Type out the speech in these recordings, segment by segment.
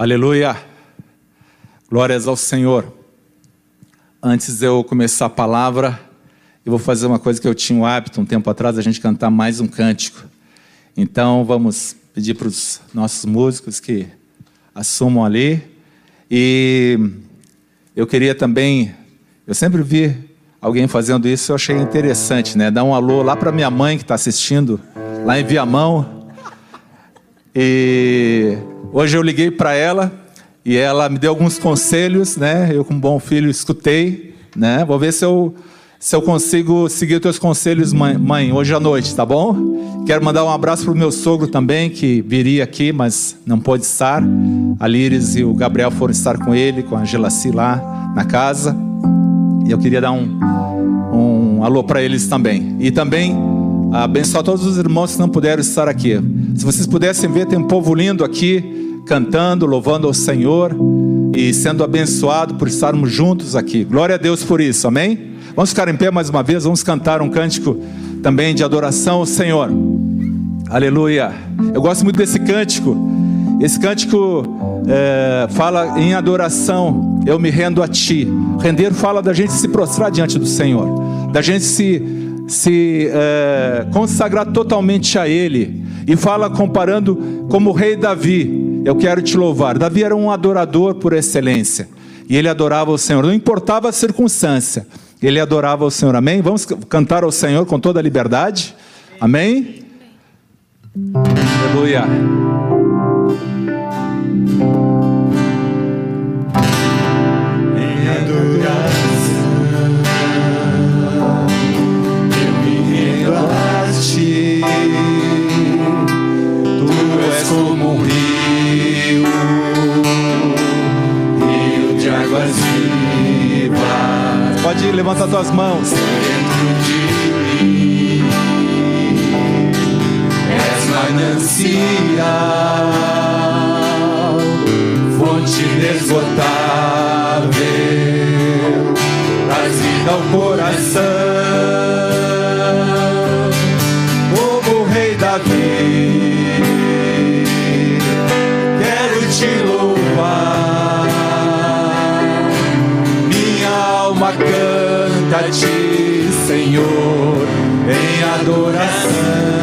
Aleluia. Glórias ao Senhor. Antes de eu começar a palavra, eu vou fazer uma coisa que eu tinha o hábito um tempo atrás, a gente cantar mais um cântico. Então vamos pedir para os nossos músicos que assumam ali. E eu queria também, eu sempre vi alguém fazendo isso, eu achei interessante, né? Dar um alô lá para minha mãe que está assistindo, lá em Viamão. E hoje eu liguei para ela e ela me deu alguns conselhos, né? Eu, como bom filho, escutei, né? Vou ver se eu, se eu consigo seguir os teus conselhos, mãe, mãe, hoje à noite, tá bom? Quero mandar um abraço para o meu sogro também, que viria aqui, mas não pôde estar. A Líris e o Gabriel foram estar com ele, com a Gelaci lá na casa. E eu queria dar um, um alô para eles também. E também abençoar todos os irmãos que não puderam estar aqui. Se vocês pudessem ver, tem um povo lindo aqui, cantando, louvando ao Senhor e sendo abençoado por estarmos juntos aqui. Glória a Deus por isso, amém? Vamos ficar em pé mais uma vez, vamos cantar um cântico também de adoração ao Senhor. Aleluia. Eu gosto muito desse cântico. Esse cântico é, fala em adoração, eu me rendo a Ti. Render fala da gente se prostrar diante do Senhor, da gente se, se é, consagrar totalmente a Ele. E fala comparando como o rei Davi, eu quero te louvar. Davi era um adorador por excelência, e ele adorava o Senhor, não importava a circunstância, ele adorava o Senhor, amém? Vamos cantar ao Senhor com toda a liberdade, amém? Aleluia. Como um rio, rio de águas vivas Pode levantar tuas mãos. dentro de mim. És manancial, fonte inesgotável, traz vida ao coração, como o rei Davi. Te louvar, minha alma canta a ti, Senhor, em adoração.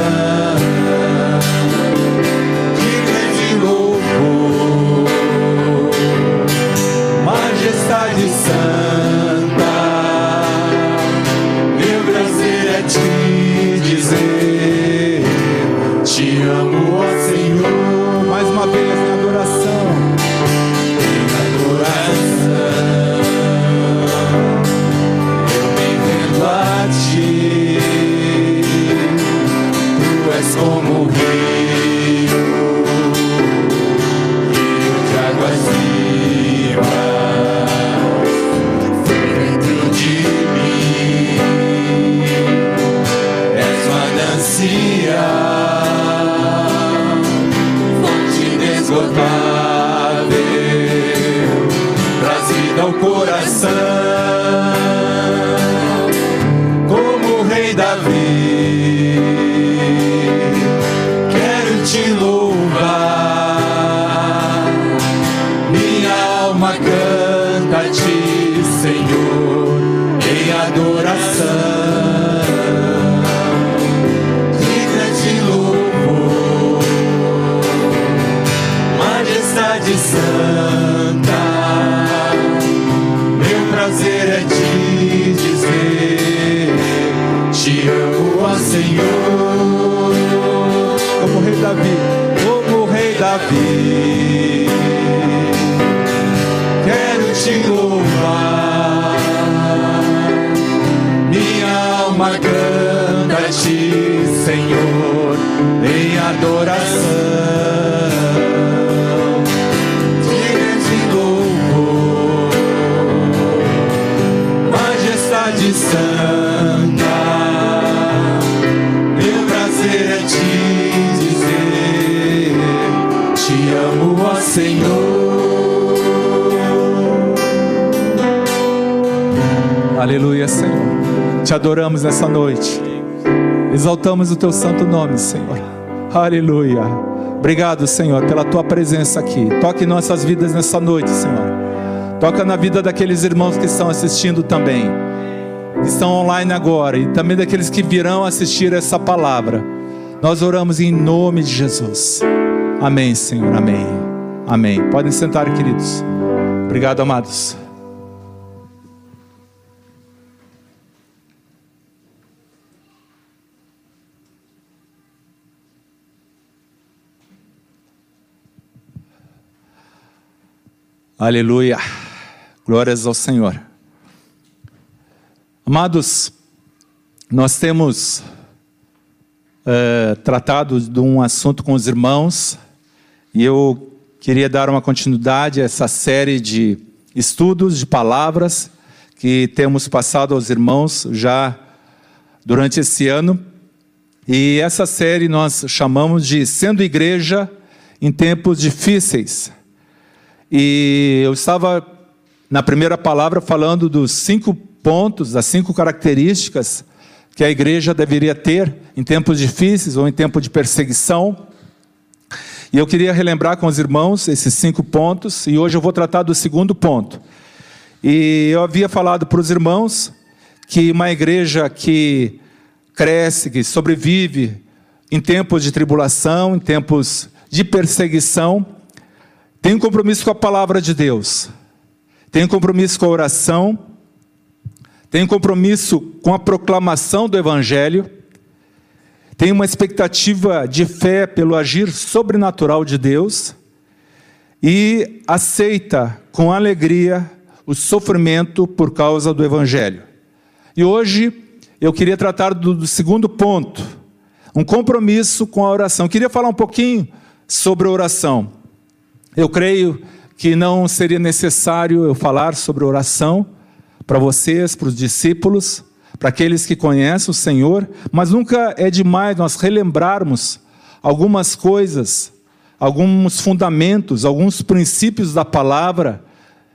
Te amo, ó Senhor, Como o rei Davi. como o rei Davi. Quero te louvar, minha alma canta a ti, Senhor, em adoração. Aleluia, Senhor. Te adoramos nessa noite. Exaltamos o teu santo nome, Senhor. Aleluia. Obrigado, Senhor, pela tua presença aqui. Toque nossas vidas nessa noite, Senhor. Toca na vida daqueles irmãos que estão assistindo também, que estão online agora, e também daqueles que virão assistir essa palavra. Nós oramos em nome de Jesus. Amém, Senhor. Amém. Amém. Podem sentar, queridos. Obrigado, amados. Aleluia. Glórias ao Senhor. Amados, nós temos é, tratado de um assunto com os irmãos e eu queria dar uma continuidade a essa série de estudos de palavras que temos passado aos irmãos já durante esse ano. E essa série nós chamamos de Sendo Igreja em Tempos Difíceis. E eu estava na primeira palavra falando dos cinco pontos, das cinco características que a igreja deveria ter em tempos difíceis ou em tempo de perseguição. E eu queria relembrar com os irmãos esses cinco pontos, e hoje eu vou tratar do segundo ponto. E eu havia falado para os irmãos que uma igreja que cresce, que sobrevive em tempos de tribulação, em tempos de perseguição, tem um compromisso com a palavra de Deus, tem um compromisso com a oração, tem um compromisso com a proclamação do Evangelho, tem uma expectativa de fé pelo agir sobrenatural de Deus e aceita com alegria o sofrimento por causa do Evangelho. E hoje eu queria tratar do, do segundo ponto, um compromisso com a oração. Eu queria falar um pouquinho sobre a oração. Eu creio que não seria necessário eu falar sobre oração para vocês, para os discípulos, para aqueles que conhecem o Senhor, mas nunca é demais nós relembrarmos algumas coisas, alguns fundamentos, alguns princípios da palavra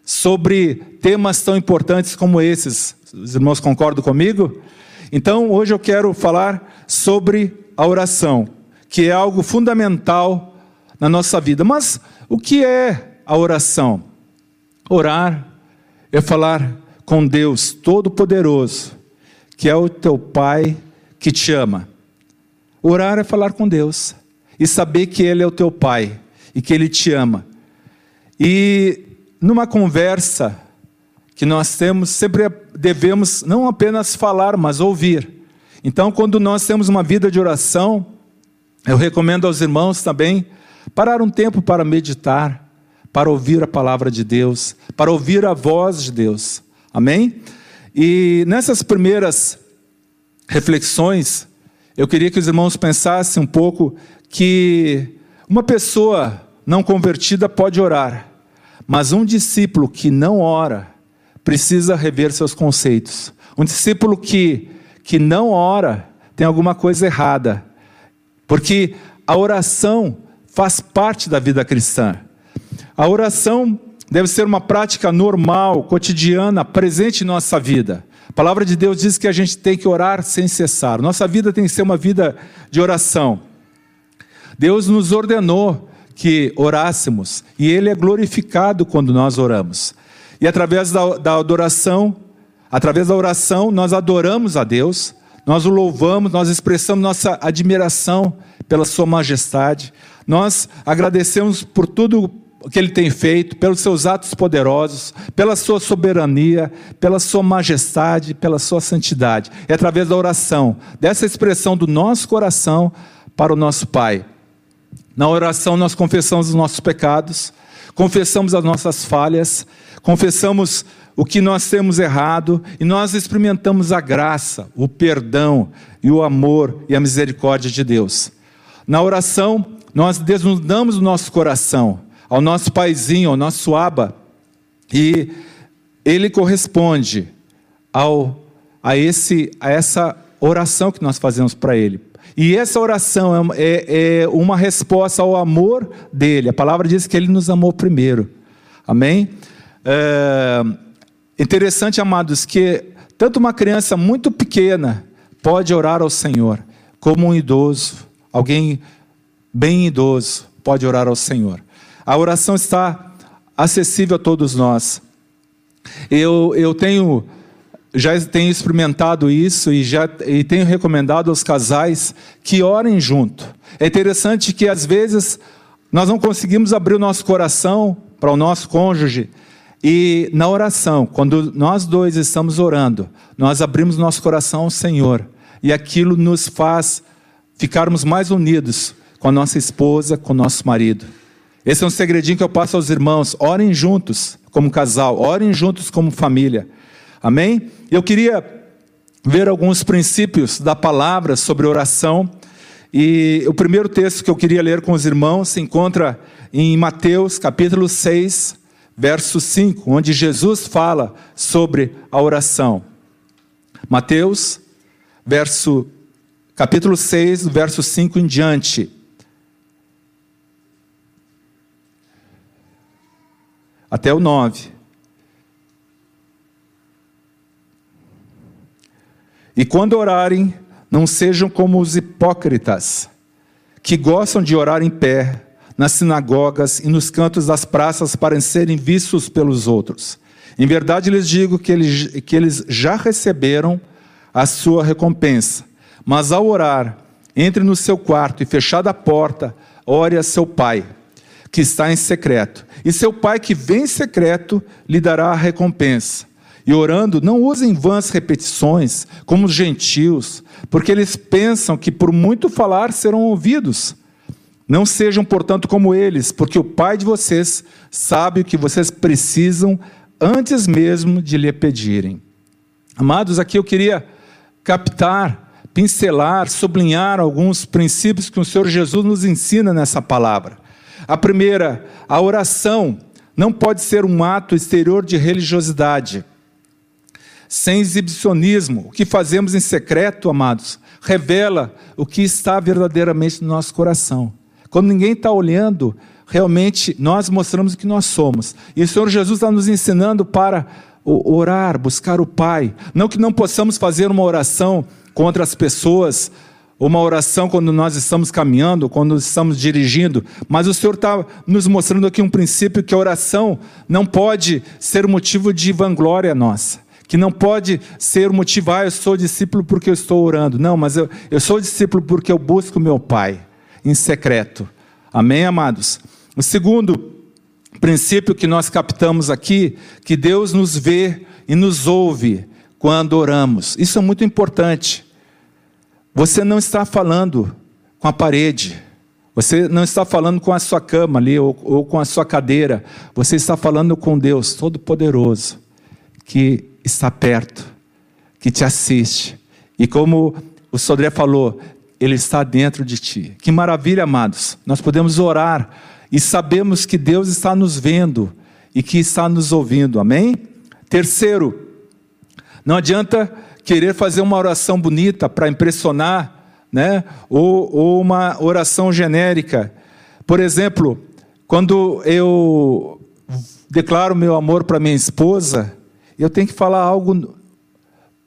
sobre temas tão importantes como esses. Os irmãos concordam comigo? Então, hoje eu quero falar sobre a oração, que é algo fundamental na nossa vida. Mas o que é a oração? Orar é falar com Deus Todo-Poderoso, que é o teu Pai que te ama. Orar é falar com Deus e saber que Ele é o teu Pai e que Ele te ama. E numa conversa que nós temos, sempre devemos não apenas falar, mas ouvir. Então, quando nós temos uma vida de oração, eu recomendo aos irmãos também Parar um tempo para meditar, para ouvir a palavra de Deus, para ouvir a voz de Deus. Amém? E nessas primeiras reflexões, eu queria que os irmãos pensassem um pouco que uma pessoa não convertida pode orar, mas um discípulo que não ora precisa rever seus conceitos. Um discípulo que, que não ora tem alguma coisa errada, porque a oração faz parte da vida cristã. A oração deve ser uma prática normal, cotidiana, presente em nossa vida. A palavra de Deus diz que a gente tem que orar sem cessar. Nossa vida tem que ser uma vida de oração. Deus nos ordenou que orássemos, e Ele é glorificado quando nós oramos. E através da, da adoração, através da oração, nós adoramos a Deus, nós o louvamos, nós expressamos nossa admiração pela Sua majestade, nós agradecemos por tudo que Ele tem feito, pelos seus atos poderosos, pela Sua soberania, pela Sua majestade, pela Sua santidade. É através da oração, dessa expressão do nosso coração para o nosso Pai. Na oração, nós confessamos os nossos pecados, confessamos as nossas falhas, confessamos o que nós temos errado e nós experimentamos a graça, o perdão e o amor e a misericórdia de Deus. Na oração, nós desnudamos o nosso coração ao nosso paizinho, ao nosso aba, e ele corresponde ao, a, esse, a essa oração que nós fazemos para ele. E essa oração é, é, é, uma resposta ao amor dele. A palavra diz que ele nos amou primeiro. Amém? É interessante, amados, que tanto uma criança muito pequena pode orar ao Senhor, como um idoso, alguém bem idoso, pode orar ao Senhor. A oração está acessível a todos nós. Eu, eu tenho já tenho experimentado isso e já e tenho recomendado aos casais que orem junto. É interessante que às vezes nós não conseguimos abrir o nosso coração para o nosso cônjuge e na oração, quando nós dois estamos orando, nós abrimos nosso coração ao Senhor e aquilo nos faz ficarmos mais unidos com a nossa esposa, com o nosso marido. Esse é um segredinho que eu passo aos irmãos. Orem juntos como casal, orem juntos como família. Amém? Eu queria ver alguns princípios da palavra sobre oração. E o primeiro texto que eu queria ler com os irmãos se encontra em Mateus capítulo 6, verso 5, onde Jesus fala sobre a oração. Mateus, verso, capítulo 6, verso 5 em diante. Até o 9. E quando orarem, não sejam como os hipócritas, que gostam de orar em pé, nas sinagogas e nos cantos das praças para serem vistos pelos outros. Em verdade lhes digo que eles, que eles já receberam a sua recompensa. Mas ao orar, entre no seu quarto e fechada a porta, ore a seu pai, que está em secreto. E seu pai que vem em secreto lhe dará a recompensa. E orando, não usem vãs repetições, como os gentios, porque eles pensam que por muito falar serão ouvidos. Não sejam, portanto, como eles, porque o Pai de vocês sabe o que vocês precisam antes mesmo de lhe pedirem. Amados, aqui eu queria captar, pincelar, sublinhar alguns princípios que o Senhor Jesus nos ensina nessa palavra. A primeira, a oração não pode ser um ato exterior de religiosidade sem exibicionismo. O que fazemos em secreto, amados, revela o que está verdadeiramente no nosso coração. Quando ninguém está olhando, realmente nós mostramos o que nós somos. E o Senhor Jesus está nos ensinando para orar, buscar o Pai. Não que não possamos fazer uma oração contra as pessoas, uma oração quando nós estamos caminhando, quando estamos dirigindo, mas o Senhor está nos mostrando aqui um princípio que a oração não pode ser motivo de vanglória nossa que não pode ser motivo, ah, eu sou discípulo porque eu estou orando. Não, mas eu, eu sou discípulo porque eu busco meu Pai em secreto. Amém, amados? O segundo princípio que nós captamos aqui, que Deus nos vê e nos ouve quando oramos. Isso é muito importante. Você não está falando com a parede. Você não está falando com a sua cama ali ou, ou com a sua cadeira. Você está falando com Deus Todo-Poderoso, que está perto, que te assiste. E como o Sodré falou, ele está dentro de ti. Que maravilha, amados. Nós podemos orar e sabemos que Deus está nos vendo e que está nos ouvindo. Amém? Terceiro, não adianta querer fazer uma oração bonita para impressionar, né? Ou, ou uma oração genérica. Por exemplo, quando eu declaro meu amor para minha esposa, eu tenho que falar algo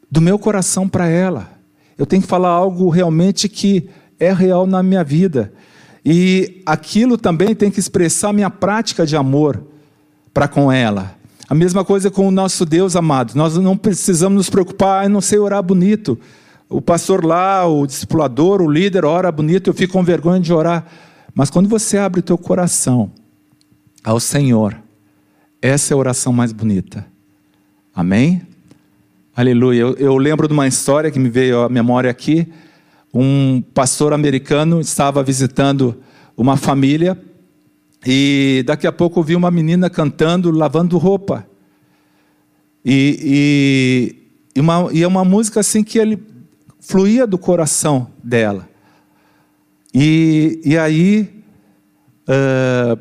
do meu coração para ela. Eu tenho que falar algo realmente que é real na minha vida. E aquilo também tem que expressar minha prática de amor para com ela. A mesma coisa com o nosso Deus amado. Nós não precisamos nos preocupar, ah, não sei orar bonito. O pastor lá, o discipulador, o líder ora bonito, eu fico com vergonha de orar. Mas quando você abre o teu coração ao Senhor, essa é a oração mais bonita. Amém? Aleluia. Eu, eu, lembro de uma história que me veio à memória aqui. Um pastor americano estava visitando uma família e daqui a pouco ouvi uma menina cantando, lavando roupa. E, e, e, uma, e é uma música assim que ele fluía do coração dela. E, e aí, uh,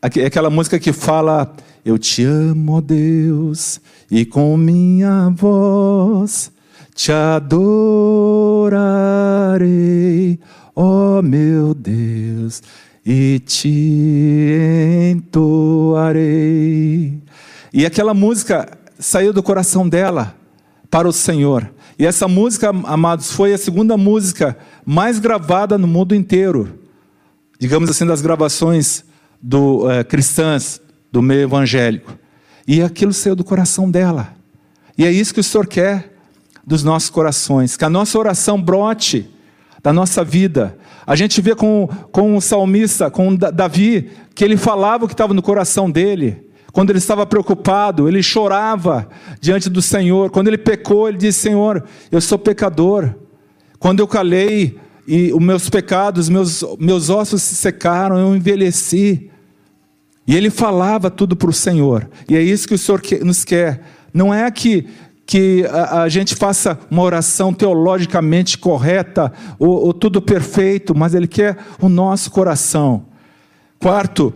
aquela música que fala: Eu te amo, Deus, e com minha voz te adorarei, ó oh meu Deus, e te entoarei. E aquela música saiu do coração dela para o Senhor. E essa música, amados, foi a segunda música mais gravada no mundo inteiro. digamos assim, das gravações do, é, cristãs do meio evangélico. E aquilo saiu do coração dela. E é isso que o Senhor quer dos nossos corações, que a nossa oração brote da nossa vida. A gente vê com, com o salmista, com Davi, que ele falava o que estava no coração dele. Quando ele estava preocupado, ele chorava diante do Senhor. Quando ele pecou, ele disse: Senhor, eu sou pecador. Quando eu calei e os meus pecados, meus, meus ossos se secaram, eu envelheci. E ele falava tudo para o Senhor. E é isso que o Senhor nos quer. Não é que, que a, a gente faça uma oração teologicamente correta ou, ou tudo perfeito, mas Ele quer o nosso coração. Quarto,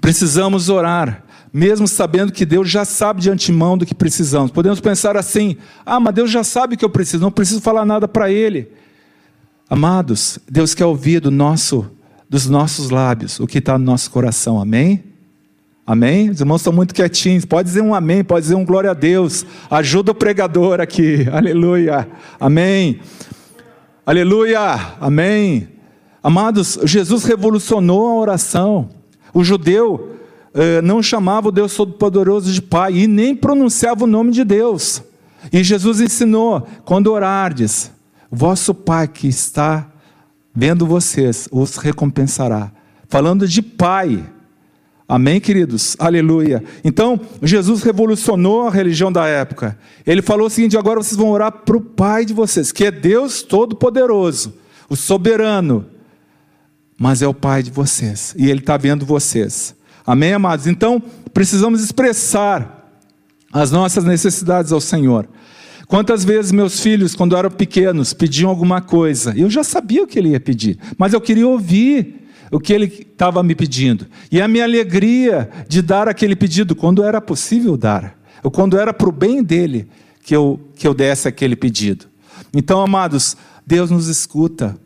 precisamos orar mesmo sabendo que Deus já sabe de antemão do que precisamos. Podemos pensar assim: ah, mas Deus já sabe o que eu preciso, não preciso falar nada para Ele. Amados, Deus quer ouvir do nosso, dos nossos lábios o que está no nosso coração, amém? Amém? Os irmãos estão muito quietinhos. Pode dizer um amém, pode dizer um glória a Deus. Ajuda o pregador aqui. Aleluia. Amém. Aleluia. Amém. Amados, Jesus revolucionou a oração. O judeu eh, não chamava o Deus Todo-Poderoso de Pai e nem pronunciava o nome de Deus. E Jesus ensinou: quando orardes, vosso Pai que está vendo vocês os recompensará. Falando de Pai. Amém, queridos? Aleluia. Então, Jesus revolucionou a religião da época. Ele falou o seguinte: agora vocês vão orar para o Pai de vocês, que é Deus Todo-Poderoso, o soberano, mas é o Pai de vocês, e Ele está vendo vocês. Amém, amados? Então, precisamos expressar as nossas necessidades ao Senhor. Quantas vezes meus filhos, quando eram pequenos, pediam alguma coisa, eu já sabia o que ele ia pedir, mas eu queria ouvir o que ele estava me pedindo. E a minha alegria de dar aquele pedido, quando era possível dar, ou quando era para o bem dele que eu, que eu desse aquele pedido. Então, amados, Deus nos escuta.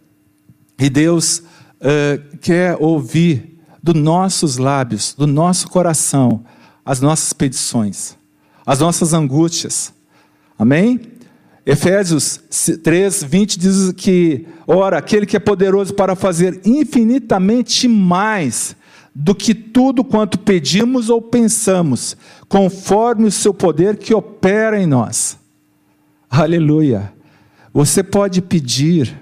E Deus uh, quer ouvir dos nossos lábios, do nosso coração, as nossas petições, as nossas angústias. Amém? Efésios 3, 20 diz que, ora, aquele que é poderoso para fazer infinitamente mais do que tudo quanto pedimos ou pensamos, conforme o seu poder que opera em nós. Aleluia. Você pode pedir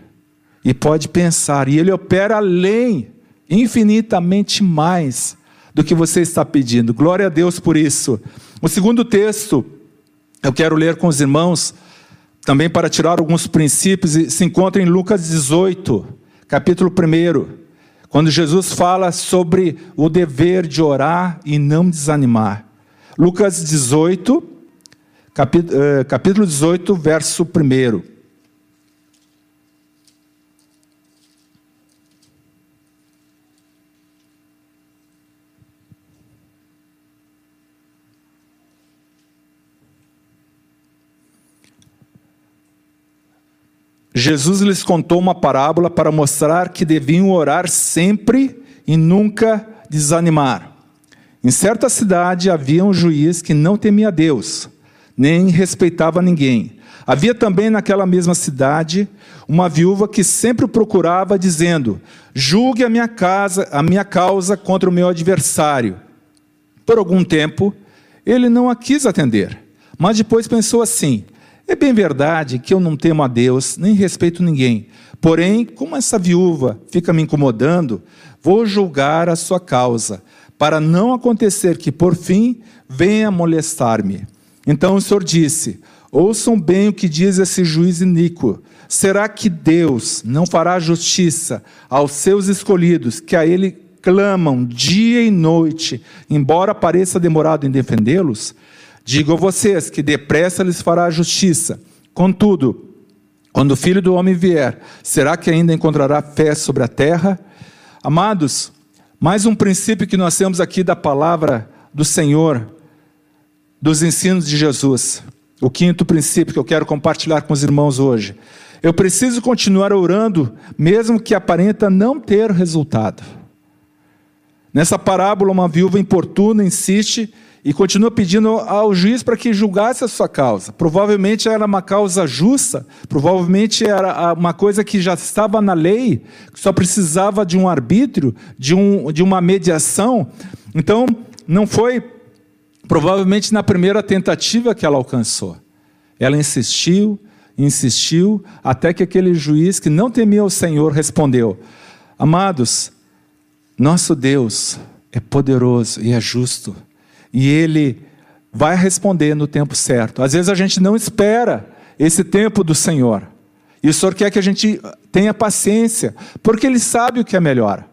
e pode pensar, e ele opera além, infinitamente mais do que você está pedindo. Glória a Deus por isso. O segundo texto, eu quero ler com os irmãos, também para tirar alguns princípios, se encontra em Lucas 18, capítulo 1, quando Jesus fala sobre o dever de orar e não desanimar. Lucas 18, eh, capítulo 18, verso 1. Jesus lhes contou uma parábola para mostrar que deviam orar sempre e nunca desanimar. Em certa cidade havia um juiz que não temia Deus, nem respeitava ninguém. Havia também naquela mesma cidade uma viúva que sempre procurava, dizendo: Julgue a minha casa, a minha causa contra o meu adversário. Por algum tempo, ele não a quis atender, mas depois pensou assim: é bem verdade que eu não temo a Deus, nem respeito ninguém. Porém, como essa viúva fica me incomodando, vou julgar a sua causa, para não acontecer que, por fim, venha molestar-me. Então o Senhor disse: Ouçam bem o que diz esse juiz iníquo. Será que Deus não fará justiça aos seus escolhidos, que a Ele clamam dia e noite, embora pareça demorado em defendê-los? Digo a vocês que depressa lhes fará justiça. Contudo, quando o filho do homem vier, será que ainda encontrará fé sobre a terra? Amados, mais um princípio que nós temos aqui da palavra do Senhor, dos ensinos de Jesus. O quinto princípio que eu quero compartilhar com os irmãos hoje. Eu preciso continuar orando, mesmo que aparenta não ter resultado. Nessa parábola, uma viúva importuna insiste e continua pedindo ao juiz para que julgasse a sua causa. Provavelmente era uma causa justa, provavelmente era uma coisa que já estava na lei, só precisava de um arbítrio, de, um, de uma mediação. Então, não foi provavelmente na primeira tentativa que ela alcançou. Ela insistiu, insistiu, até que aquele juiz que não temia o Senhor respondeu: Amados, nosso Deus é poderoso e é justo e ele vai responder no tempo certo. Às vezes a gente não espera esse tempo do Senhor. E o Senhor quer que a gente tenha paciência, porque Ele sabe o que é melhor.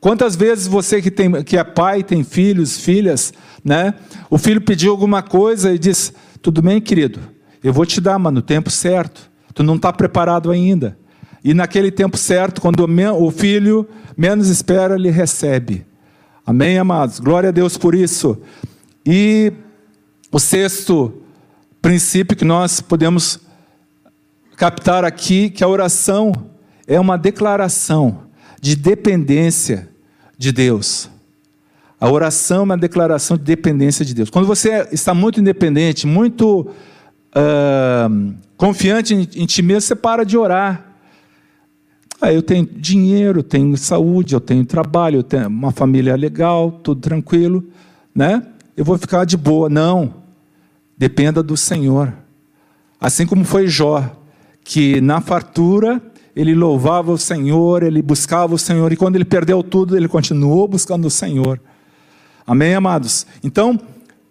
Quantas vezes você que, tem, que é pai, tem filhos, filhas, né? O filho pediu alguma coisa e diz: Tudo bem, querido, eu vou te dar, mas no tempo certo. Tu não está preparado ainda. E naquele tempo certo, quando o filho menos espera, ele recebe. Amém, amados? Glória a Deus por isso. E o sexto princípio que nós podemos captar aqui, que a oração é uma declaração de dependência de Deus. A oração é uma declaração de dependência de Deus. Quando você está muito independente, muito uh, confiante em, em ti mesmo, você para de orar. Ah, eu tenho dinheiro, tenho saúde, eu tenho trabalho, eu tenho uma família legal, tudo tranquilo, né? Eu vou ficar de boa. Não. Dependa do Senhor. Assim como foi Jó, que na fartura ele louvava o Senhor, ele buscava o Senhor, e quando ele perdeu tudo, ele continuou buscando o Senhor. Amém, amados? Então,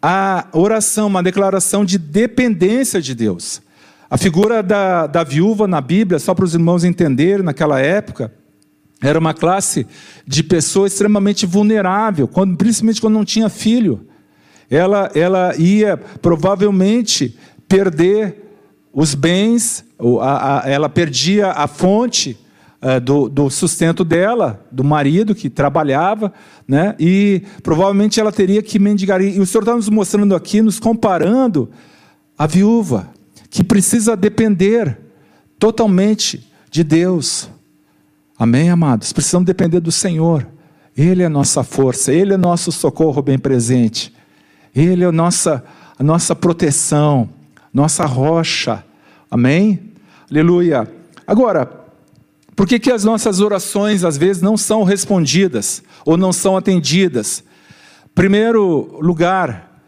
a oração, uma declaração de dependência de Deus. A figura da, da viúva na Bíblia, só para os irmãos entenderem, naquela época, era uma classe de pessoa extremamente vulnerável, quando, principalmente quando não tinha filho ela, ela ia provavelmente perder os bens, a, a, ela perdia a fonte uh, do, do, sustento dela, do marido que trabalhava, né? e provavelmente ela teria que mendigar. E o Senhor está nos mostrando aqui, nos comparando a viúva, que precisa depender totalmente de Deus. Amém, amados? Precisamos depender do Senhor. Ele é nossa força, Ele é nosso socorro bem presente. Ele é a nossa, a nossa proteção, nossa rocha. Amém? Aleluia. Agora, por que, que as nossas orações às vezes não são respondidas ou não são atendidas? Primeiro lugar,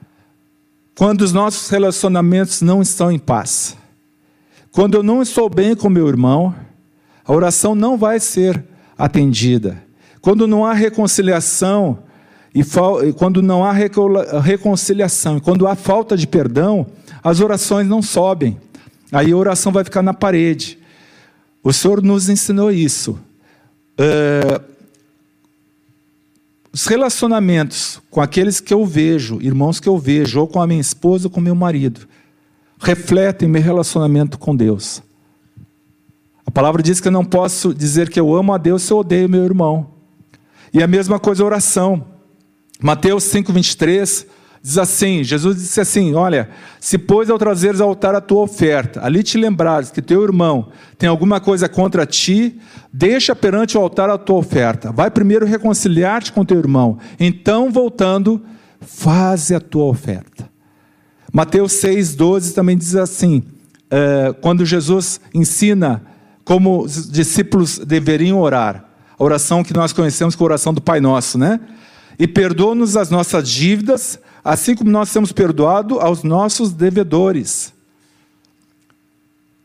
quando os nossos relacionamentos não estão em paz. Quando eu não estou bem com meu irmão, a oração não vai ser atendida. Quando não há reconciliação e quando não há reconciliação, e quando há falta de perdão, as orações não sobem. Aí a oração vai ficar na parede. O Senhor nos ensinou isso. Uh, os relacionamentos com aqueles que eu vejo, irmãos que eu vejo, ou com a minha esposa ou com meu marido, refletem meu relacionamento com Deus. A palavra diz que eu não posso dizer que eu amo a Deus se eu odeio meu irmão. E a mesma coisa a oração. Mateus 5,23 diz assim: Jesus disse assim: Olha, se pois ao trazeres ao altar a tua oferta, ali te lembrares que teu irmão tem alguma coisa contra ti, deixa perante o altar a tua oferta. Vai primeiro reconciliar-te com teu irmão, então voltando, faze a tua oferta. Mateus 6,12 também diz assim: é, quando Jesus ensina como os discípulos deveriam orar, a oração que nós conhecemos como a oração do Pai Nosso, né? E perdoa-nos as nossas dívidas, assim como nós temos perdoado aos nossos devedores.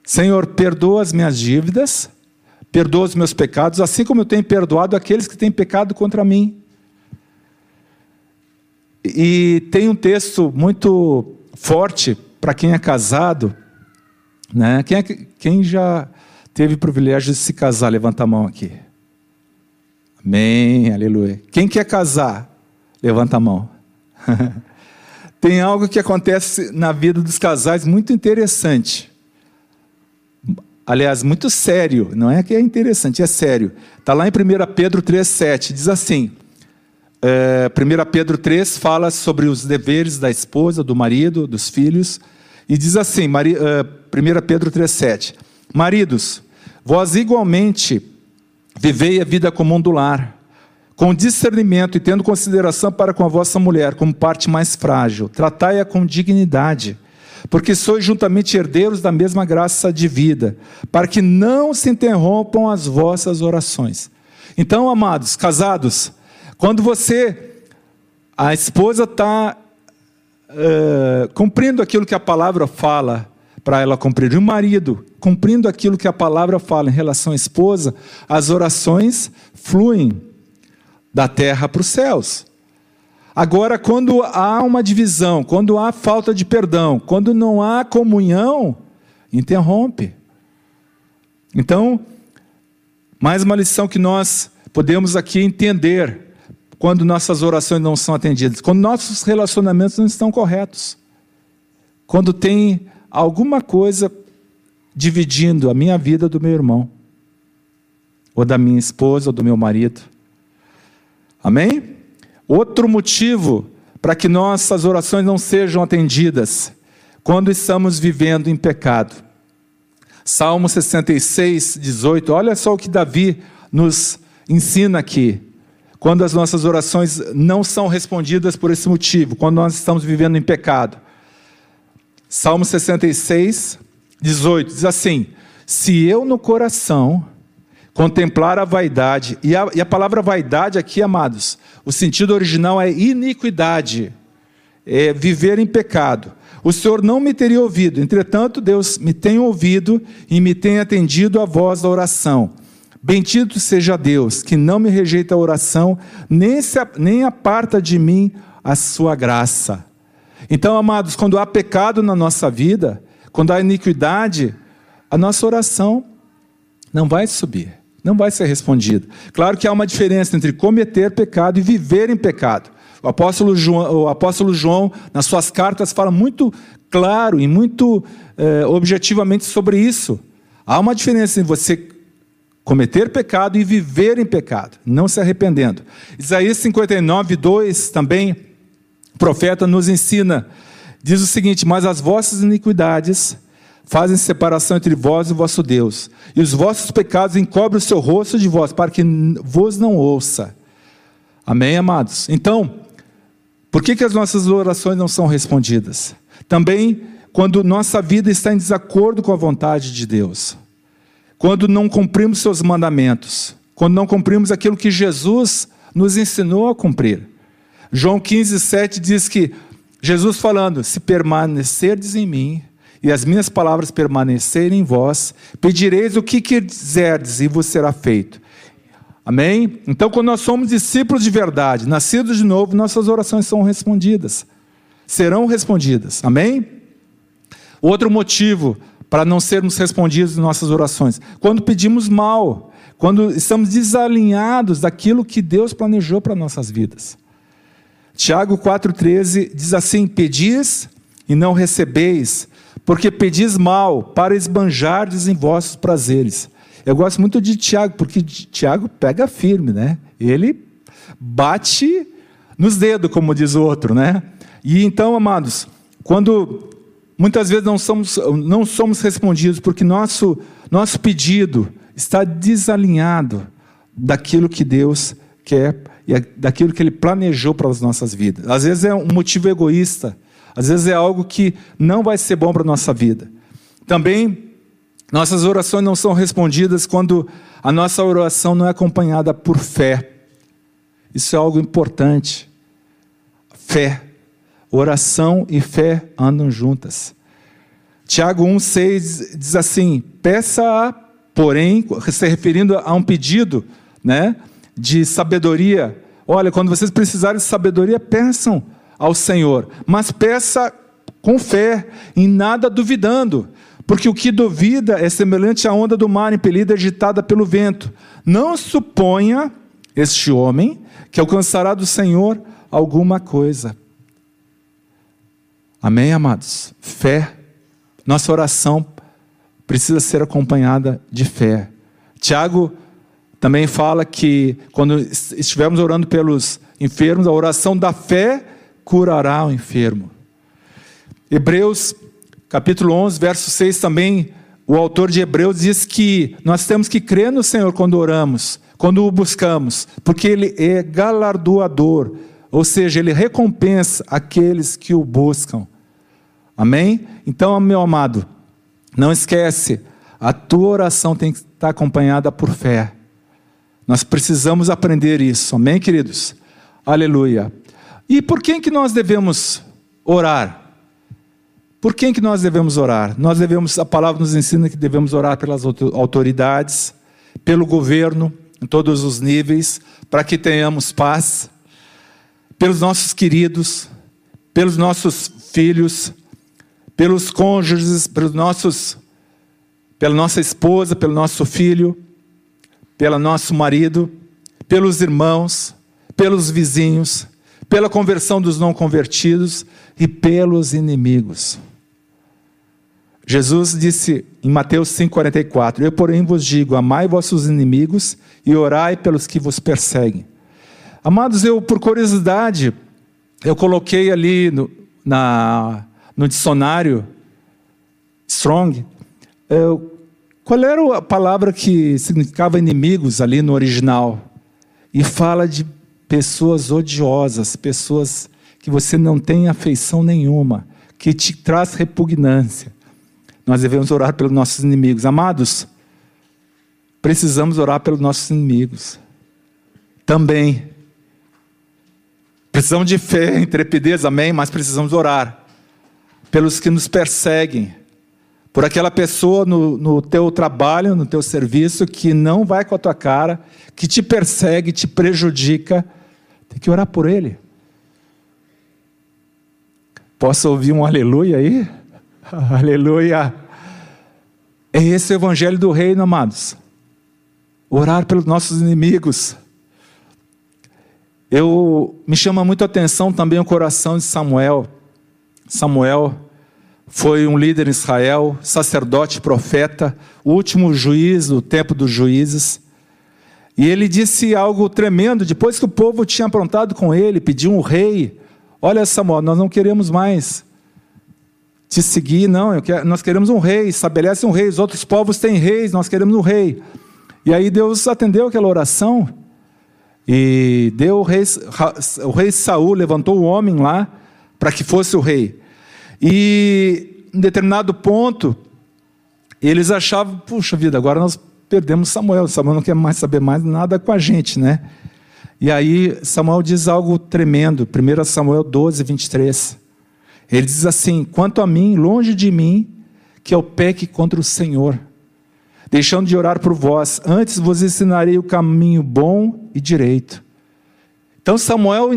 Senhor, perdoa as minhas dívidas, perdoa os meus pecados, assim como eu tenho perdoado aqueles que têm pecado contra mim. E tem um texto muito forte para quem é casado, né? Quem, é, quem já teve o privilégio de se casar? Levanta a mão aqui. Amém, aleluia. Quem quer casar? Levanta a mão. Tem algo que acontece na vida dos casais muito interessante. Aliás, muito sério. Não é que é interessante, é sério. Está lá em 1 Pedro 3,7. Diz assim: é, 1 Pedro 3 fala sobre os deveres da esposa, do marido, dos filhos. E diz assim: Mari, é, 1 Pedro 3,7: Maridos, vós igualmente Vivei a vida comum do lar, com discernimento e tendo consideração para com a vossa mulher como parte mais frágil. Tratai-a com dignidade, porque sois juntamente herdeiros da mesma graça de vida, para que não se interrompam as vossas orações. Então, amados, casados, quando você, a esposa está uh, cumprindo aquilo que a palavra fala para ela cumprir, e o marido cumprindo aquilo que a palavra fala em relação à esposa, as orações fluem da terra para os céus. Agora, quando há uma divisão, quando há falta de perdão, quando não há comunhão, interrompe. Então, mais uma lição que nós podemos aqui entender quando nossas orações não são atendidas, quando nossos relacionamentos não estão corretos, quando tem alguma coisa dividindo a minha vida do meu irmão, ou da minha esposa, ou do meu marido. Amém? Outro motivo para que nossas orações não sejam atendidas quando estamos vivendo em pecado. Salmo 66, 18. Olha só o que Davi nos ensina aqui. Quando as nossas orações não são respondidas por esse motivo, quando nós estamos vivendo em pecado. Salmo 66, 18 diz assim: Se eu no coração contemplar a vaidade, e a, e a palavra vaidade aqui, amados, o sentido original é iniquidade, é viver em pecado. O Senhor não me teria ouvido, entretanto, Deus me tem ouvido e me tem atendido a voz da oração. Bendito seja Deus, que não me rejeita a oração, nem, se, nem aparta de mim a sua graça. Então, amados, quando há pecado na nossa vida, quando há iniquidade, a nossa oração não vai subir não vai ser respondida. Claro que há uma diferença entre cometer pecado e viver em pecado. O apóstolo João, o apóstolo João nas suas cartas, fala muito claro e muito eh, objetivamente sobre isso. Há uma diferença em você cometer pecado e viver em pecado, não se arrependendo. Isaías 59, 2 também, o profeta nos ensina, diz o seguinte: Mas as vossas iniquidades fazem separação entre vós e vosso Deus, e os vossos pecados encobrem o seu rosto de vós, para que vos não ouça. Amém, amados? Então, por que, que as nossas orações não são respondidas? Também quando nossa vida está em desacordo com a vontade de Deus, quando não cumprimos seus mandamentos, quando não cumprimos aquilo que Jesus nos ensinou a cumprir. João 15, 7 diz que Jesus falando: Se permanecerdes em mim e as minhas palavras permanecerem em vós, pedireis o que quiserdes e vos será feito. Amém? Então, quando nós somos discípulos de verdade, nascidos de novo, nossas orações são respondidas. Serão respondidas. Amém? Outro motivo para não sermos respondidos em nossas orações, quando pedimos mal, quando estamos desalinhados daquilo que Deus planejou para nossas vidas. Tiago 4,13 diz assim: Pedis e não recebeis, porque pedis mal para esbanjardes em vossos prazeres. Eu gosto muito de Tiago, porque Tiago pega firme, né? Ele bate nos dedos, como diz o outro, né? E então, amados, quando muitas vezes não somos, não somos respondidos porque nosso, nosso pedido está desalinhado daquilo que Deus quer e daquilo que Ele planejou para as nossas vidas. Às vezes é um motivo egoísta, às vezes é algo que não vai ser bom para a nossa vida. Também, nossas orações não são respondidas quando a nossa oração não é acompanhada por fé. Isso é algo importante. Fé. Oração e fé andam juntas. Tiago 1,6 diz assim: peça, porém, se referindo a um pedido né, de sabedoria. Olha, quando vocês precisarem de sabedoria, peçam ao Senhor, mas peça com fé, em nada duvidando, porque o que duvida é semelhante à onda do mar impelida e agitada pelo vento. Não suponha este homem que alcançará do Senhor alguma coisa. Amém, amados? Fé. Nossa oração precisa ser acompanhada de fé. Tiago também fala que quando estivermos orando pelos enfermos, a oração da fé curará o enfermo. Hebreus, capítulo 11, verso 6 também, o autor de Hebreus diz que nós temos que crer no Senhor quando oramos, quando o buscamos, porque Ele é galardoador, ou seja, Ele recompensa aqueles que o buscam. Amém? Então, meu amado, não esquece, a tua oração tem que estar acompanhada por fé. Nós precisamos aprender isso, amém, queridos? Aleluia. E por quem que nós devemos orar? Por quem que nós devemos orar? Nós devemos, a palavra nos ensina que devemos orar pelas autoridades, pelo governo, em todos os níveis, para que tenhamos paz, pelos nossos queridos, pelos nossos filhos, pelos cônjuges, pelos nossos, pela nossa esposa, pelo nosso filho, pelo nosso marido, pelos irmãos, pelos vizinhos, pela conversão dos não convertidos e pelos inimigos. Jesus disse em Mateus 5,44: Eu, porém, vos digo: amai vossos inimigos e orai pelos que vos perseguem. Amados, eu, por curiosidade, eu coloquei ali no, na, no dicionário Strong, eu, qual era a palavra que significava inimigos ali no original? E fala de pessoas odiosas, pessoas que você não tem afeição nenhuma, que te traz repugnância. Nós devemos orar pelos nossos inimigos. Amados, precisamos orar pelos nossos inimigos. Também. Precisamos de fé, intrepidez, amém? Mas precisamos orar pelos que nos perseguem, por aquela pessoa no, no teu trabalho, no teu serviço, que não vai com a tua cara, que te persegue, te prejudica. Tem que orar por ele. Posso ouvir um aleluia aí? Aleluia. É esse o evangelho do reino, amados. Orar pelos nossos inimigos. Eu me chama muito a atenção também o coração de Samuel. Samuel foi um líder em Israel, sacerdote, profeta, último juiz do tempo dos juízes. E ele disse algo tremendo, depois que o povo tinha aprontado com ele, pediu um rei. Olha, Samuel, nós não queremos mais te seguir, não. Quero, nós queremos um rei, estabelece um rei. Os outros povos têm reis, nós queremos um rei. E aí Deus atendeu aquela oração e deu o rei, o rei Saul levantou o homem lá para que fosse o rei. E em determinado ponto eles achavam, puxa vida, agora nós perdemos Samuel. Samuel não quer mais saber mais nada com a gente, né? E aí Samuel diz algo tremendo. 1 Samuel 12, 23. Ele diz assim: Quanto a mim, longe de mim, que eu peque contra o Senhor, deixando de orar por vós, antes vos ensinarei o caminho bom e direito. Então Samuel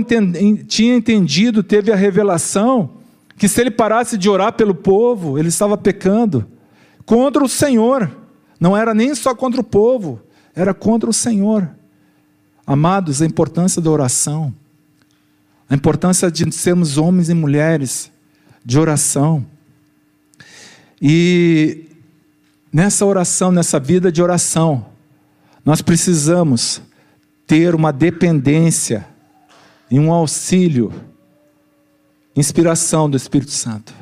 tinha entendido, teve a revelação, que se ele parasse de orar pelo povo, ele estava pecando contra o Senhor. Não era nem só contra o povo, era contra o Senhor. Amados, a importância da oração, a importância de sermos homens e mulheres de oração. E nessa oração, nessa vida de oração, nós precisamos ter uma dependência e um auxílio, inspiração do Espírito Santo.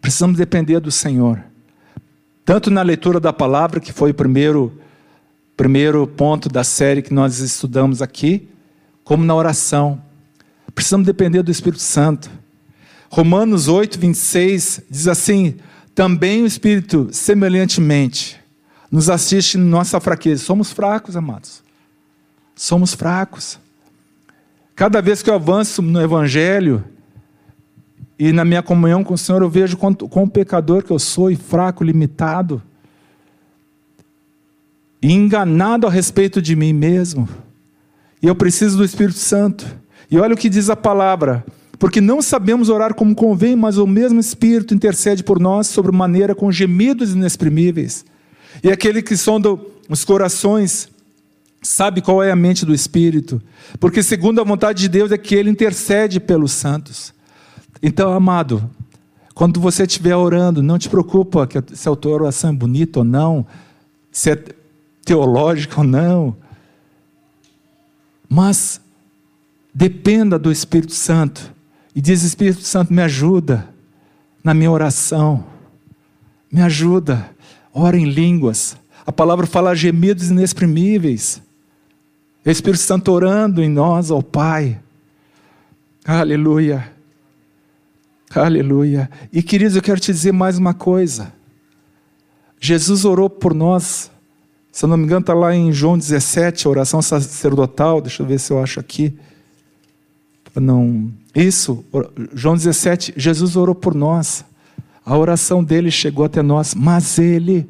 Precisamos depender do Senhor. Tanto na leitura da palavra, que foi o primeiro, primeiro ponto da série que nós estudamos aqui, como na oração. Precisamos depender do Espírito Santo. Romanos 8, 26 diz assim: também o Espírito, semelhantemente, nos assiste em nossa fraqueza. Somos fracos, amados. Somos fracos. Cada vez que eu avanço no Evangelho e na minha comunhão com o Senhor, eu vejo quanto, quão pecador que eu sou e fraco, limitado. E enganado a respeito de mim mesmo. E eu preciso do Espírito Santo. E olha o que diz a palavra porque não sabemos orar como convém, mas o mesmo Espírito intercede por nós sobre maneira com gemidos inexprimíveis. E aquele que sonda os corações sabe qual é a mente do Espírito, porque segundo a vontade de Deus é que ele intercede pelos santos. Então, amado, quando você estiver orando, não te preocupa se a tua oração é bonita ou não, se é teológica ou não, mas dependa do Espírito Santo e diz: Espírito Santo, me ajuda na minha oração, me ajuda, ora em línguas. A palavra fala gemidos inexprimíveis. Espírito Santo orando em nós, ao Pai. Aleluia. Aleluia. E queridos, eu quero te dizer mais uma coisa. Jesus orou por nós. Se eu não me engano, está lá em João 17, a oração sacerdotal. Deixa eu ver se eu acho aqui. Não. Isso, João 17, Jesus orou por nós. A oração dele chegou até nós, mas ele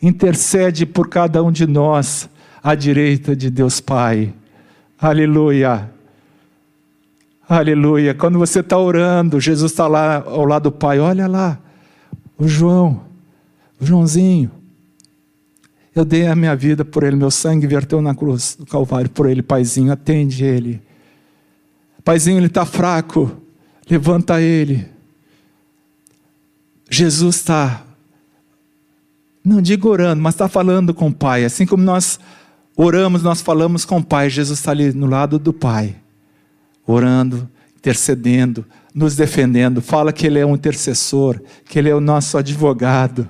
intercede por cada um de nós à direita de Deus Pai. Aleluia. Aleluia. Quando você está orando, Jesus está lá ao lado do Pai. Olha lá, o João, o Joãozinho. Eu dei a minha vida por ele, meu sangue verteu na cruz do Calvário por ele, Paizinho, atende ele. Paizinho, ele está fraco, levanta ele. Jesus está, não digo orando, mas está falando com o Pai, assim como nós oramos, nós falamos com o Pai. Jesus está ali no lado do Pai, orando, intercedendo, nos defendendo. Fala que Ele é um intercessor, que Ele é o nosso advogado.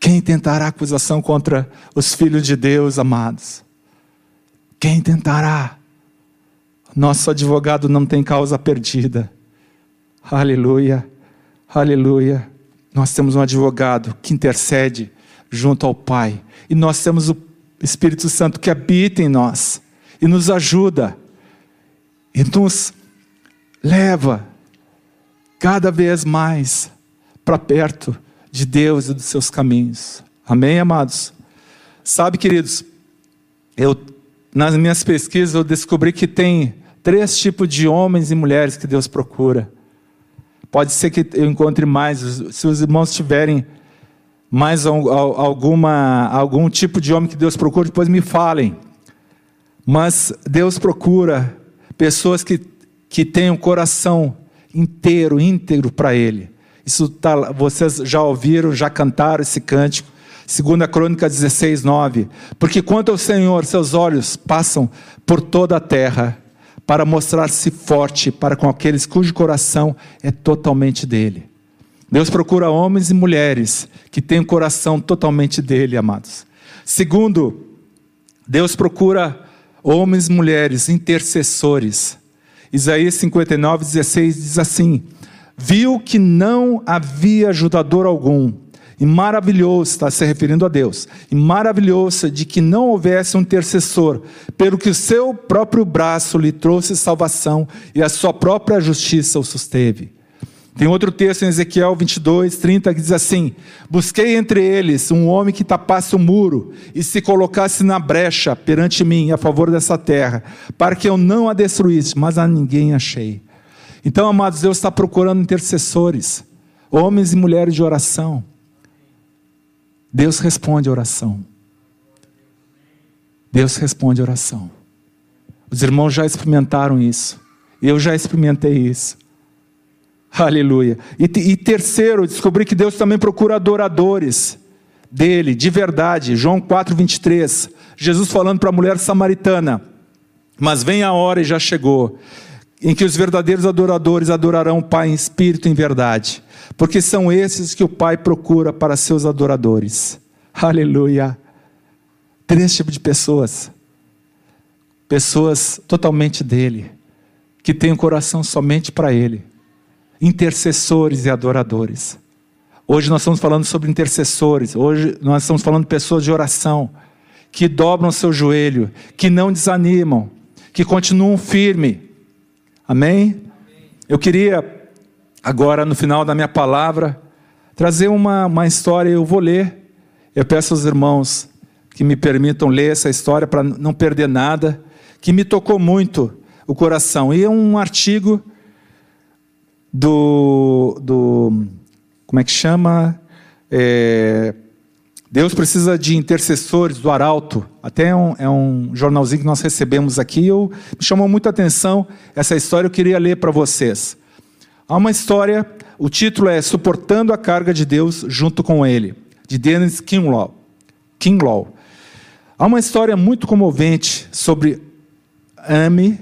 Quem tentará acusação contra os filhos de Deus, amados? Quem tentará? Nosso advogado não tem causa perdida. Aleluia, aleluia. Nós temos um advogado que intercede junto ao Pai. E nós temos o Espírito Santo que habita em nós e nos ajuda e nos leva cada vez mais para perto de Deus e dos seus caminhos. Amém, amados? Sabe, queridos, eu nas minhas pesquisas eu descobri que tem três tipos de homens e mulheres que Deus procura. Pode ser que eu encontre mais, se os irmãos tiverem mais alguma, algum tipo de homem que Deus procura, depois me falem. Mas Deus procura pessoas que, que tenham um coração inteiro, íntegro para Ele. Isso tá, vocês já ouviram, já cantaram esse cântico. Segunda Crônica 16, 9. Porque quanto ao Senhor, seus olhos passam por toda a terra para mostrar-se forte para com aqueles cujo coração é totalmente dele. Deus procura homens e mulheres que têm o coração totalmente dele, amados. Segundo, Deus procura homens mulheres intercessores. Isaías 59, 16 diz assim: Viu que não havia ajudador algum, e maravilhou-se, está se referindo a Deus, e maravilhou-se de que não houvesse um intercessor, pelo que o seu próprio braço lhe trouxe salvação, e a sua própria justiça o susteve. Tem outro texto em Ezequiel 22, 30 que diz assim: Busquei entre eles um homem que tapasse o muro e se colocasse na brecha perante mim a favor dessa terra, para que eu não a destruísse, mas a ninguém achei. Então, amados, Deus está procurando intercessores, homens e mulheres de oração. Deus responde a oração. Deus responde a oração. Os irmãos já experimentaram isso. Eu já experimentei isso. Aleluia. E, e terceiro, descobri que Deus também procura adoradores dele, de verdade. João 4, 23. Jesus falando para a mulher samaritana: Mas vem a hora e já chegou, em que os verdadeiros adoradores adorarão o Pai em espírito e em verdade, porque são esses que o Pai procura para seus adoradores. Aleluia. Três tipos de pessoas. Pessoas totalmente dele, que têm o coração somente para ele intercessores e adoradores. Hoje nós estamos falando sobre intercessores, hoje nós estamos falando de pessoas de oração, que dobram seu joelho, que não desanimam, que continuam firmes. Amém? Eu queria, agora no final da minha palavra, trazer uma, uma história, eu vou ler. Eu peço aos irmãos que me permitam ler essa história para não perder nada, que me tocou muito o coração. E é um artigo do, do como é que chama? É, Deus precisa de intercessores do Arauto. Até é um, é um jornalzinho que nós recebemos aqui. Eu, me chamou muita atenção essa história, eu queria ler para vocês. Há uma história, o título é Suportando a Carga de Deus junto com Ele, de Dennis Kinlaw. Kinlaw. Há uma história muito comovente sobre Amy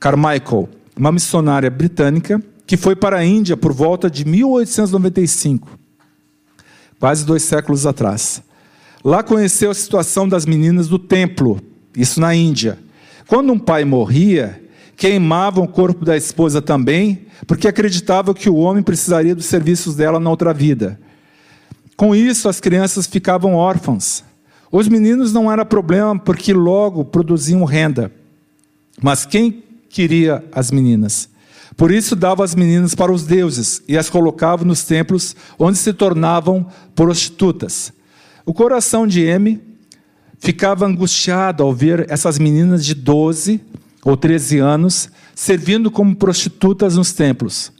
Carmichael, uma missionária britânica que foi para a Índia por volta de 1895, quase dois séculos atrás. Lá conheceu a situação das meninas do templo, isso na Índia. Quando um pai morria, queimavam o corpo da esposa também, porque acreditavam que o homem precisaria dos serviços dela na outra vida. Com isso, as crianças ficavam órfãs. Os meninos não era problema, porque logo produziam renda. Mas quem queria as meninas? Por isso dava as meninas para os deuses e as colocava nos templos, onde se tornavam prostitutas. O coração de M ficava angustiado ao ver essas meninas de 12 ou 13 anos servindo como prostitutas nos templos.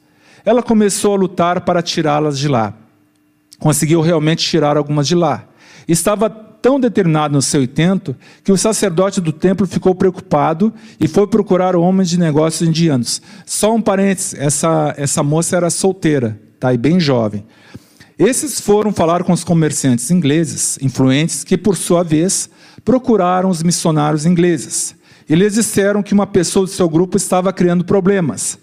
Ela começou a lutar para tirá-las de lá. Conseguiu realmente tirar algumas de lá. Estava tão determinado no seu intento que o sacerdote do templo ficou preocupado e foi procurar homens de negócios indianos. Só um parênteses: essa, essa moça era solteira, tá? e bem jovem. Esses foram falar com os comerciantes ingleses, influentes, que, por sua vez, procuraram os missionários ingleses. E lhes disseram que uma pessoa do seu grupo estava criando problemas.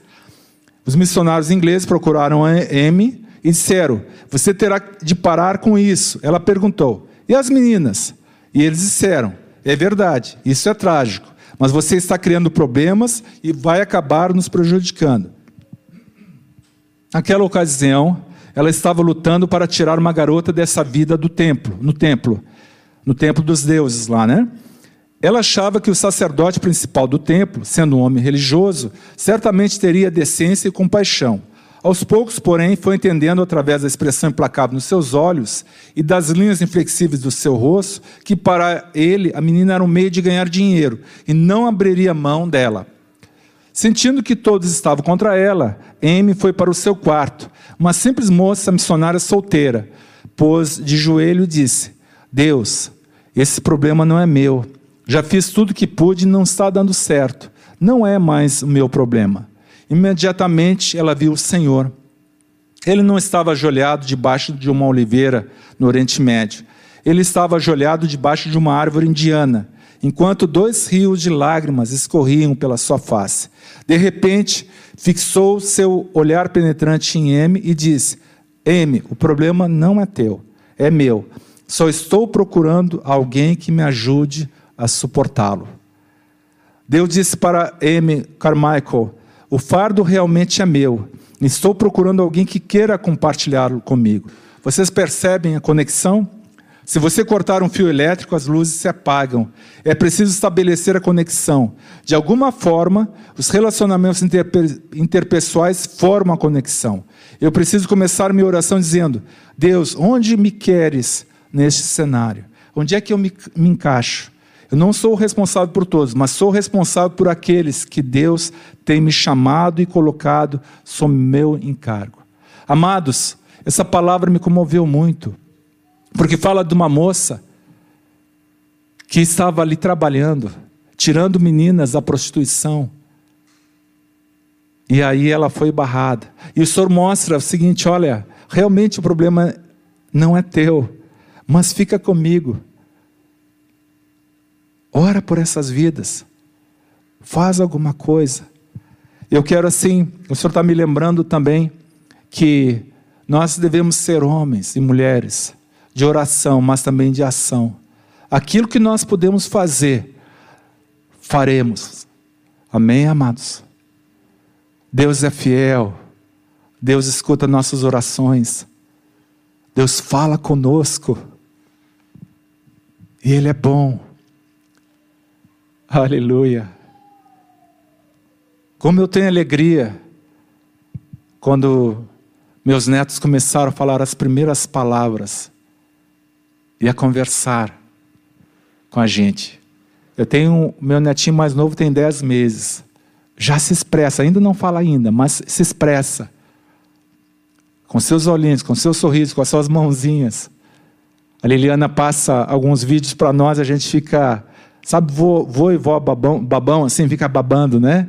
Os missionários ingleses procuraram a M e disseram: Você terá de parar com isso. Ela perguntou: E as meninas? E eles disseram: É verdade, isso é trágico, mas você está criando problemas e vai acabar nos prejudicando. Naquela ocasião, ela estava lutando para tirar uma garota dessa vida do templo, no templo, no templo dos deuses lá, né? Ela achava que o sacerdote principal do templo, sendo um homem religioso, certamente teria decência e compaixão. Aos poucos, porém, foi entendendo através da expressão implacável nos seus olhos e das linhas inflexíveis do seu rosto que para ele a menina era um meio de ganhar dinheiro e não abriria mão dela. Sentindo que todos estavam contra ela, Amy foi para o seu quarto. Uma simples moça missionária solteira pôs de joelho e disse: Deus, esse problema não é meu. Já fiz tudo que pude e não está dando certo. Não é mais o meu problema. Imediatamente ela viu o Senhor. Ele não estava ajoelhado debaixo de uma oliveira no Oriente Médio. Ele estava ajoelhado debaixo de uma árvore indiana enquanto dois rios de lágrimas escorriam pela sua face. De repente, fixou seu olhar penetrante em M e disse: M, o problema não é teu, é meu. Só estou procurando alguém que me ajude a suportá-lo. Deus disse para M. Carmichael: O fardo realmente é meu. Estou procurando alguém que queira compartilhá-lo comigo. Vocês percebem a conexão? Se você cortar um fio elétrico, as luzes se apagam. É preciso estabelecer a conexão. De alguma forma, os relacionamentos interpessoais formam a conexão. Eu preciso começar minha oração dizendo: Deus, onde me queres neste cenário? Onde é que eu me, me encaixo? Eu não sou responsável por todos, mas sou responsável por aqueles que Deus tem me chamado e colocado sob meu encargo. Amados, essa palavra me comoveu muito. Porque fala de uma moça que estava ali trabalhando, tirando meninas da prostituição. E aí ela foi barrada. E o Senhor mostra o seguinte: olha, realmente o problema não é teu, mas fica comigo. Ora por essas vidas. Faz alguma coisa. Eu quero assim, o Senhor está me lembrando também que nós devemos ser homens e mulheres de oração, mas também de ação. Aquilo que nós podemos fazer, faremos. Amém, amados? Deus é fiel. Deus escuta nossas orações. Deus fala conosco. E Ele é bom. Aleluia. Como eu tenho alegria quando meus netos começaram a falar as primeiras palavras e a conversar com a gente. Eu tenho, meu netinho mais novo tem 10 meses. Já se expressa, ainda não fala ainda, mas se expressa. Com seus olhinhos, com seu sorriso, com as suas mãozinhas. A Liliana passa alguns vídeos para nós, a gente fica, sabe, vô, vô e vó babão, babão, assim, fica babando, né?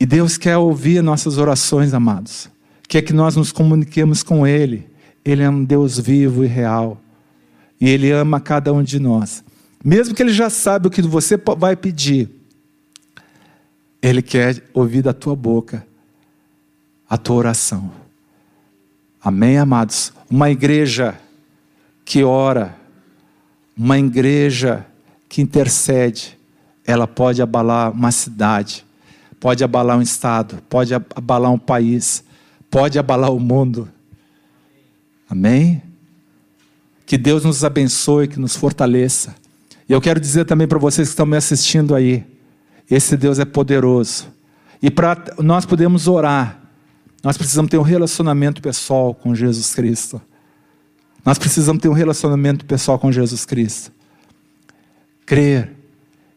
E Deus quer ouvir nossas orações, amados. Quer que nós nos comuniquemos com Ele. Ele é um Deus vivo e real. E Ele ama cada um de nós. Mesmo que Ele já sabe o que você vai pedir, Ele quer ouvir da tua boca a tua oração. Amém, amados? Uma igreja que ora, uma igreja que intercede, ela pode abalar uma cidade, pode abalar um estado, pode abalar um país, pode abalar o mundo. Amém? Que Deus nos abençoe, que nos fortaleça. E eu quero dizer também para vocês que estão me assistindo aí, esse Deus é poderoso. E para nós podemos orar, nós precisamos ter um relacionamento pessoal com Jesus Cristo. Nós precisamos ter um relacionamento pessoal com Jesus Cristo. Crer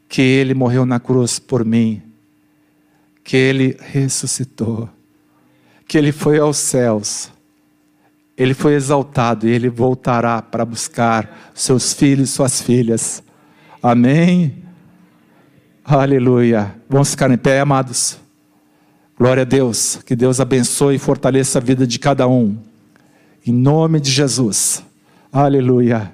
que Ele morreu na cruz por mim, que Ele ressuscitou, que Ele foi aos céus, Ele foi exaltado e Ele voltará para buscar seus filhos e suas filhas. Amém? Aleluia. Vamos ficar em pé, amados. Glória a Deus. Que Deus abençoe e fortaleça a vida de cada um. Em nome de Jesus. Aleluia.